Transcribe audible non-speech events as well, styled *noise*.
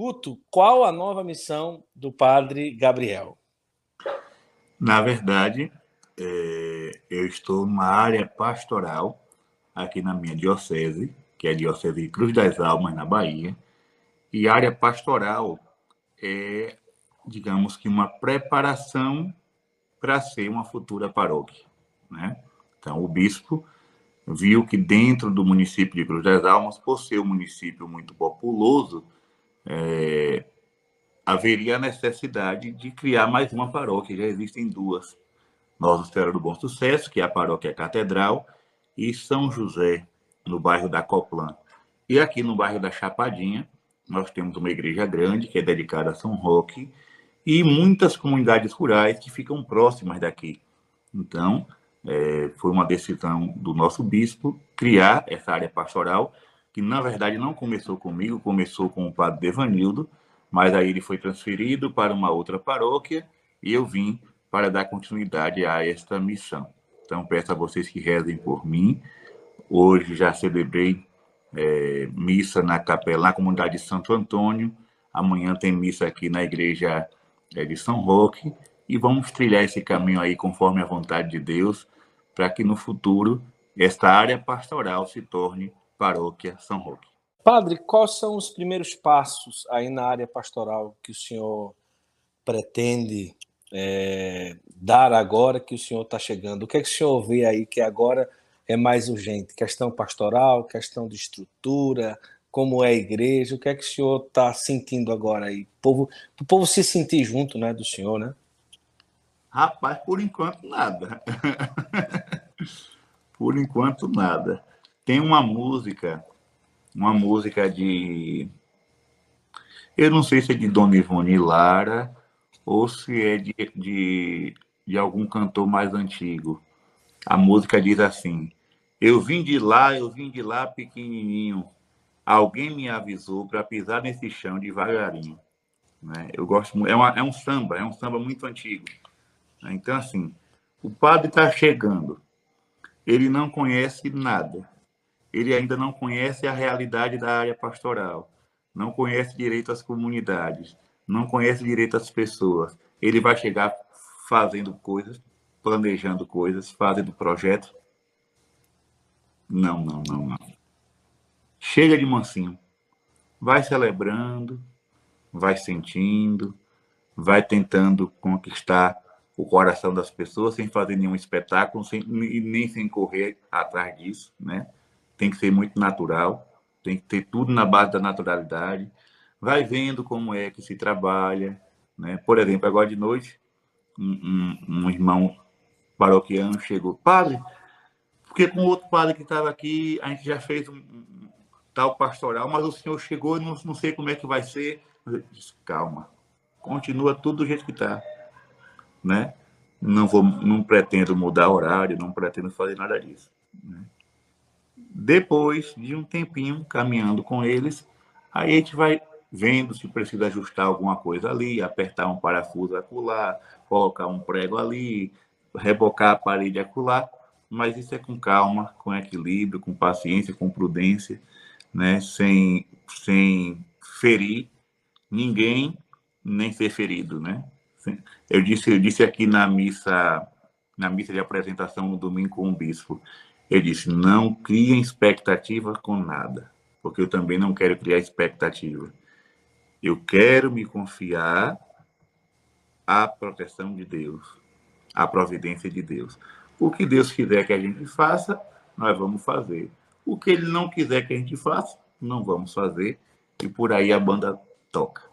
Guto, qual a nova missão do padre Gabriel? Na verdade, é, eu estou numa área pastoral aqui na minha diocese, que é a Diocese de Cruz das Almas, na Bahia. E a área pastoral é, digamos que, uma preparação para ser uma futura paróquia. Né? Então, o bispo viu que dentro do município de Cruz das Almas, por ser um município muito populoso, é, haveria a necessidade de criar mais uma paróquia. Já existem duas. Nossa Senhora do Bom Sucesso, que é a paróquia Catedral, e São José, no bairro da Coplan. E aqui no bairro da Chapadinha, nós temos uma igreja grande, que é dedicada a São Roque, e muitas comunidades rurais que ficam próximas daqui. Então, é, foi uma decisão do nosso bispo criar essa área pastoral, que na verdade não começou comigo, começou com o padre Devanildo, mas aí ele foi transferido para uma outra paróquia e eu vim para dar continuidade a esta missão. Então, peço a vocês que rezem por mim. Hoje já celebrei é, missa na capela, na comunidade de Santo Antônio. Amanhã tem missa aqui na igreja é, de São Roque. E vamos trilhar esse caminho aí conforme a vontade de Deus, para que no futuro esta área pastoral se torne paróquia São Roque. Padre, quais são os primeiros passos aí na área pastoral que o senhor pretende é, dar agora que o senhor está chegando? O que é que o senhor vê aí que agora é mais urgente? Questão pastoral, questão de estrutura, como é a igreja? O que é que o senhor está sentindo agora aí? O povo, o povo se sentir junto né, do senhor, né? Rapaz, por enquanto nada. *laughs* por enquanto nada. Tem uma música uma música de. Eu não sei se é de Dona Ivone Lara ou se é de, de, de algum cantor mais antigo. A música diz assim: Eu vim de lá, eu vim de lá pequenininho. Alguém me avisou para pisar nesse chão devagarinho. Né? Eu gosto é, uma, é um samba, é um samba muito antigo. Então, assim, o padre está chegando, ele não conhece nada ele ainda não conhece a realidade da área pastoral, não conhece direito às comunidades, não conhece direito às pessoas. Ele vai chegar fazendo coisas, planejando coisas, fazendo projetos. Não, não, não, não. Chega de mansinho. Vai celebrando, vai sentindo, vai tentando conquistar o coração das pessoas sem fazer nenhum espetáculo, sem, nem sem correr atrás disso, né? Tem que ser muito natural, tem que ter tudo na base da naturalidade. Vai vendo como é que se trabalha. Né? Por exemplo, agora de noite, um, um, um irmão paroquiano chegou, padre, porque com outro padre que estava aqui, a gente já fez um, um, tal pastoral, mas o senhor chegou e não, não sei como é que vai ser. disse, calma, continua tudo do jeito que está. Né? Não, vou, não pretendo mudar horário, não pretendo fazer nada disso. Né? Depois de um tempinho caminhando com eles, aí a gente vai vendo se precisa ajustar alguma coisa ali, apertar um parafuso acolá, colocar um prego ali, rebocar a parede acolá, mas isso é com calma, com equilíbrio, com paciência, com prudência, né? sem, sem ferir ninguém, nem ser ferido. Né? Eu disse, eu disse aqui na missa, na missa de apresentação no domingo com o bispo, ele disse: não criem expectativa com nada, porque eu também não quero criar expectativa. Eu quero me confiar à proteção de Deus, à providência de Deus. O que Deus quiser que a gente faça, nós vamos fazer. O que Ele não quiser que a gente faça, não vamos fazer. E por aí a banda toca.